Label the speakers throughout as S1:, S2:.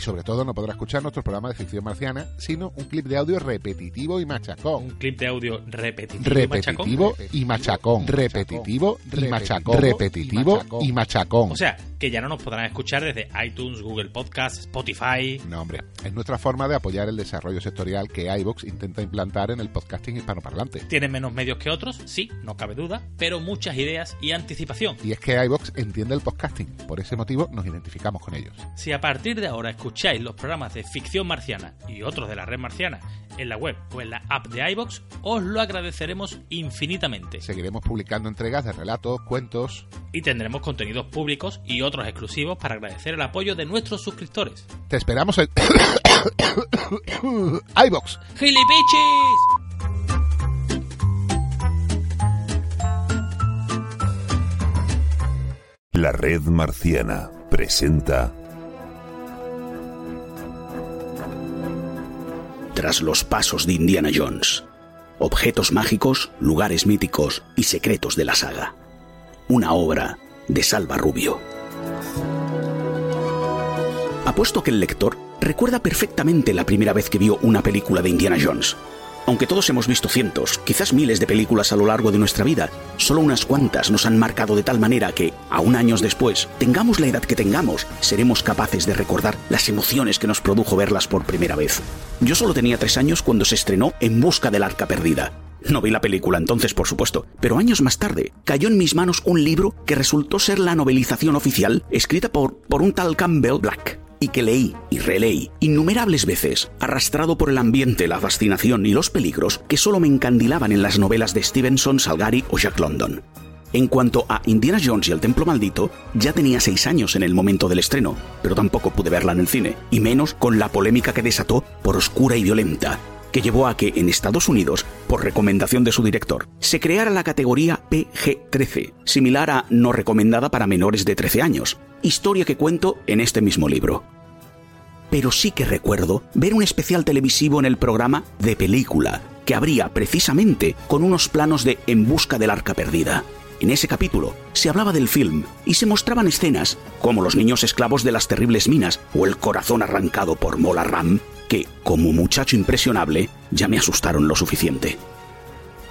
S1: Y sobre todo no podrá escuchar nuestro programa de ficción marciana, sino un clip de audio repetitivo y machacón.
S2: Un clip de audio repetitivo, y machacón.
S1: Repetitivo y machacón. Repetitivo y machacón. Repetitivo y machacón.
S2: O sea, que ya no nos podrán escuchar desde iTunes, Google Podcast, Spotify.
S1: No, hombre, es nuestra forma de apoyar el desarrollo sectorial que iVox intenta implantar en el podcasting hispanoparlante.
S2: Tienen menos medios que otros, sí, no cabe duda, pero muchas ideas y anticipación.
S1: Y es que iVox entiende el podcasting, por ese motivo nos identificamos con ellos.
S2: Si a partir de ahora escucháis los programas de ficción marciana y otros de la red marciana en la web o en la app de iBox, os lo agradeceremos infinitamente.
S1: Seguiremos publicando entregas de relatos, cuentos.
S2: Y tendremos contenidos públicos y otros exclusivos para agradecer el apoyo de nuestros suscriptores.
S1: Te esperamos en iVox.
S2: ¡Gilipichis!
S3: La Red Marciana presenta
S4: Tras los pasos de Indiana Jones. Objetos mágicos, lugares míticos y secretos de la saga. Una obra de Salva Rubio. Apuesto que el lector recuerda perfectamente la primera vez que vio una película de Indiana Jones. Aunque todos hemos visto cientos, quizás miles de películas a lo largo de nuestra vida, solo unas cuantas nos han marcado de tal manera que, aún años después, tengamos la edad que tengamos, seremos capaces de recordar las emociones que nos produjo verlas por primera vez. Yo solo tenía tres años cuando se estrenó En Busca del Arca Perdida. No vi la película entonces, por supuesto, pero años más tarde cayó en mis manos un libro que resultó ser la novelización oficial escrita por, por un tal Campbell Black y que leí y releí innumerables veces, arrastrado por el ambiente, la fascinación y los peligros que solo me encandilaban en las novelas de Stevenson, Salgari o Jack London. En cuanto a Indiana Jones y el Templo Maldito, ya tenía seis años en el momento del estreno, pero tampoco pude verla en el cine, y menos con la polémica que desató por oscura y violenta, que llevó a que en Estados Unidos, por recomendación de su director, se creara la categoría PG-13, similar a no recomendada para menores de 13 años, historia que cuento en este mismo libro. Pero sí que recuerdo ver un especial televisivo en el programa de película, que abría precisamente con unos planos de En busca del arca perdida. En ese capítulo se hablaba del film y se mostraban escenas como los niños esclavos de las terribles minas o el corazón arrancado por Mola Ram, que, como muchacho impresionable, ya me asustaron lo suficiente.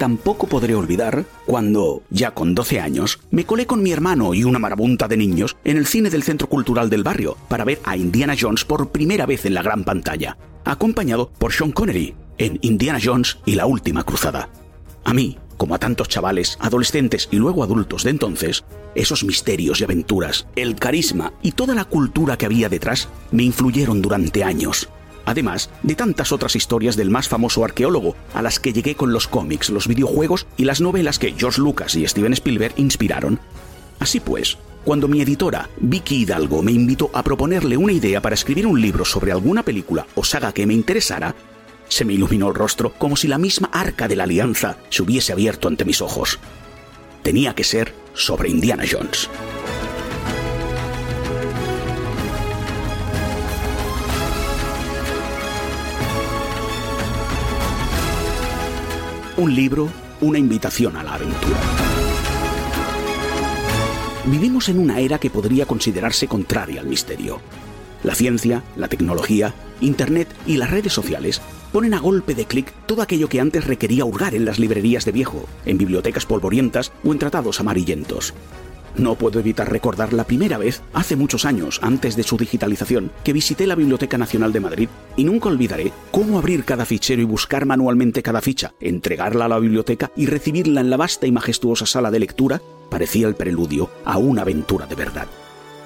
S4: Tampoco podré olvidar cuando, ya con 12 años, me colé con mi hermano y una marabunta de niños en el cine del Centro Cultural del Barrio para ver a Indiana Jones por primera vez en la gran pantalla, acompañado por Sean Connery en Indiana Jones y la Última Cruzada. A mí, como a tantos chavales, adolescentes y luego adultos de entonces, esos misterios y aventuras, el carisma y toda la cultura que había detrás me influyeron durante años. Además de tantas otras historias del más famoso arqueólogo, a las que llegué con los cómics, los videojuegos y las novelas que George Lucas y Steven Spielberg inspiraron. Así pues, cuando mi editora, Vicky Hidalgo, me invitó a proponerle una idea para escribir un libro sobre alguna película o saga que me interesara, se me iluminó el rostro como si la misma arca de la alianza se hubiese abierto ante mis ojos. Tenía que ser sobre Indiana Jones. Un libro, una invitación a la aventura. Vivimos en una era que podría considerarse contraria al misterio. La ciencia, la tecnología, Internet y las redes sociales ponen a golpe de clic todo aquello que antes requería hurgar en las librerías de viejo, en bibliotecas polvorientas o en tratados amarillentos. No puedo evitar recordar la primera vez, hace muchos años, antes de su digitalización, que visité la Biblioteca Nacional de Madrid y nunca olvidaré cómo abrir cada fichero y buscar manualmente cada ficha, entregarla a la biblioteca y recibirla en la vasta y majestuosa sala de lectura parecía el preludio a una aventura de verdad.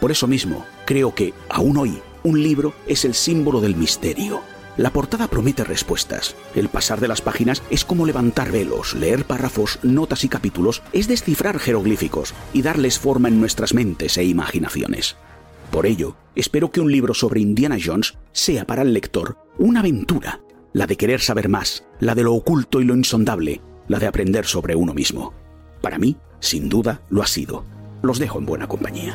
S4: Por eso mismo, creo que, aún hoy, un libro es el símbolo del misterio, La portada promete respuestas. El pasar de las páginas es como levantar velos, leer párrafos, notas y capítulos es descifrar jeroglíficos y darles forma en nuestras mentes e imaginaciones. Por ello, espero que un libro sobre Indiana Jones sea para el lector una aventura, la de querer saber más, la de lo oculto y lo insondable, la de aprender sobre uno mismo. Para mí, sin duda, lo ha sido. Los dejo en buena compañía.